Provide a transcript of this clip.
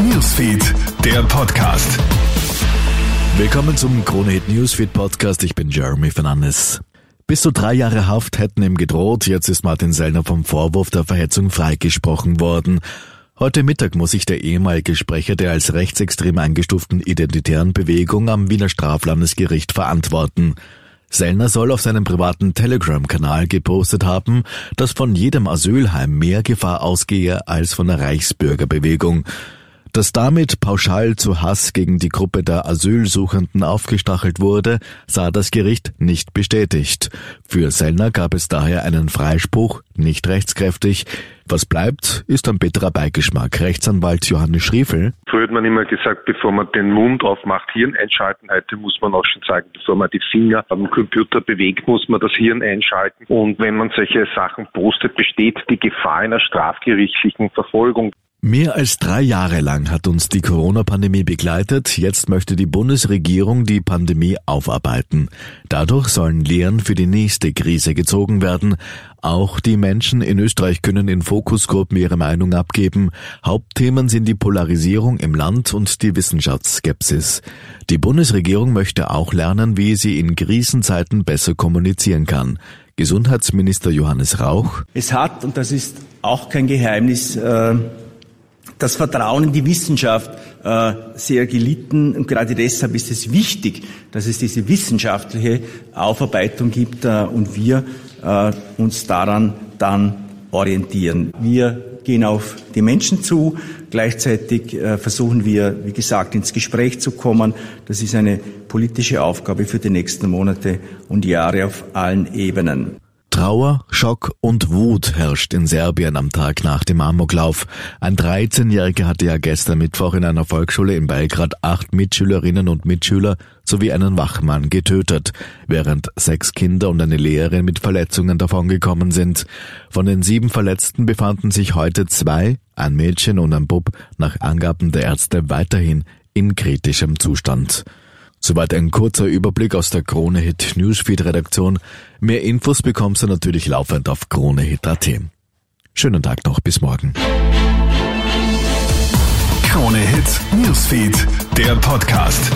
Newsfeed, der Podcast. Willkommen zum Krone Hit Newsfeed Podcast. Ich bin Jeremy Fernandes. Bis zu drei Jahre Haft hätten ihm gedroht. Jetzt ist Martin Sellner vom Vorwurf der Verhetzung freigesprochen worden. Heute Mittag muss sich der ehemalige Sprecher der als rechtsextrem eingestuften identitären Bewegung am Wiener Straflandesgericht verantworten. Sellner soll auf seinem privaten Telegram-Kanal gepostet haben, dass von jedem Asylheim mehr Gefahr ausgehe als von der Reichsbürgerbewegung. Dass damit pauschal zu Hass gegen die Gruppe der Asylsuchenden aufgestachelt wurde, sah das Gericht nicht bestätigt. Für Sellner gab es daher einen Freispruch, nicht rechtskräftig. Was bleibt, ist ein bitterer Beigeschmack. Rechtsanwalt Johannes Schriefel. Früher hat man immer gesagt, bevor man den Mund aufmacht, Hirn einschalten. Heute muss man auch schon sagen, bevor man die Finger am Computer bewegt, muss man das Hirn einschalten. Und wenn man solche Sachen postet, besteht die Gefahr einer strafgerichtlichen Verfolgung. Mehr als drei Jahre lang hat uns die Corona-Pandemie begleitet. Jetzt möchte die Bundesregierung die Pandemie aufarbeiten. Dadurch sollen Lehren für die nächste Krise gezogen werden. Auch die Menschen in Österreich können in Fokusgruppen ihre Meinung abgeben. Hauptthemen sind die Polarisierung im Land und die Wissenschaftsskepsis. Die Bundesregierung möchte auch lernen, wie sie in Krisenzeiten besser kommunizieren kann. Gesundheitsminister Johannes Rauch. Es hat, und das ist auch kein Geheimnis, äh das Vertrauen in die Wissenschaft äh, sehr gelitten. Und gerade deshalb ist es wichtig, dass es diese wissenschaftliche Aufarbeitung gibt äh, und wir äh, uns daran dann orientieren. Wir gehen auf die Menschen zu. Gleichzeitig äh, versuchen wir, wie gesagt, ins Gespräch zu kommen. Das ist eine politische Aufgabe für die nächsten Monate und Jahre auf allen Ebenen. Trauer, Schock und Wut herrscht in Serbien am Tag nach dem Amoklauf. Ein 13-Jähriger hatte ja gestern Mittwoch in einer Volksschule in Belgrad acht Mitschülerinnen und Mitschüler sowie einen Wachmann getötet, während sechs Kinder und eine Lehrerin mit Verletzungen davongekommen sind. Von den sieben Verletzten befanden sich heute zwei, ein Mädchen und ein Bub, nach Angaben der Ärzte weiterhin in kritischem Zustand. Soweit ein kurzer Überblick aus der Krone Hit Newsfeed Redaktion. Mehr Infos bekommst du natürlich laufend auf KroneHit.at. Schönen Tag noch, bis morgen. Krone Hit Newsfeed, der Podcast.